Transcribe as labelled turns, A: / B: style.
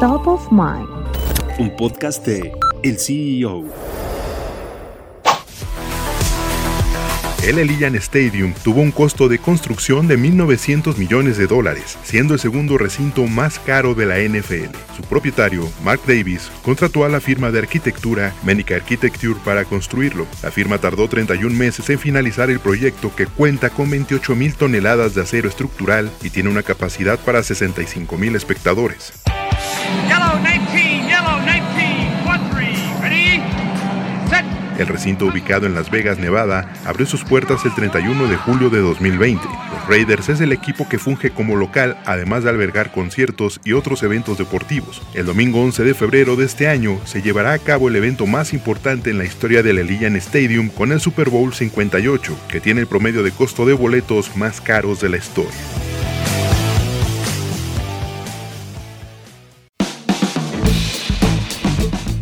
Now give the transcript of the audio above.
A: Top of Mind.
B: Un podcast de El CEO.
C: El Elian Stadium tuvo un costo de construcción de 1.900 millones de dólares, siendo el segundo recinto más caro de la NFL. Su propietario, Mark Davis, contrató a la firma de arquitectura Menica Architecture para construirlo. La firma tardó 31 meses en finalizar el proyecto que cuenta con 28.000 toneladas de acero estructural y tiene una capacidad para 65.000 espectadores. El recinto ubicado en Las Vegas, Nevada, abrió sus puertas el 31 de julio de 2020. Los Raiders es el equipo que funge como local, además de albergar conciertos y otros eventos deportivos. El domingo 11 de febrero de este año se llevará a cabo el evento más importante en la historia del Elian Stadium con el Super Bowl 58, que tiene el promedio de costo de boletos más caros de la historia.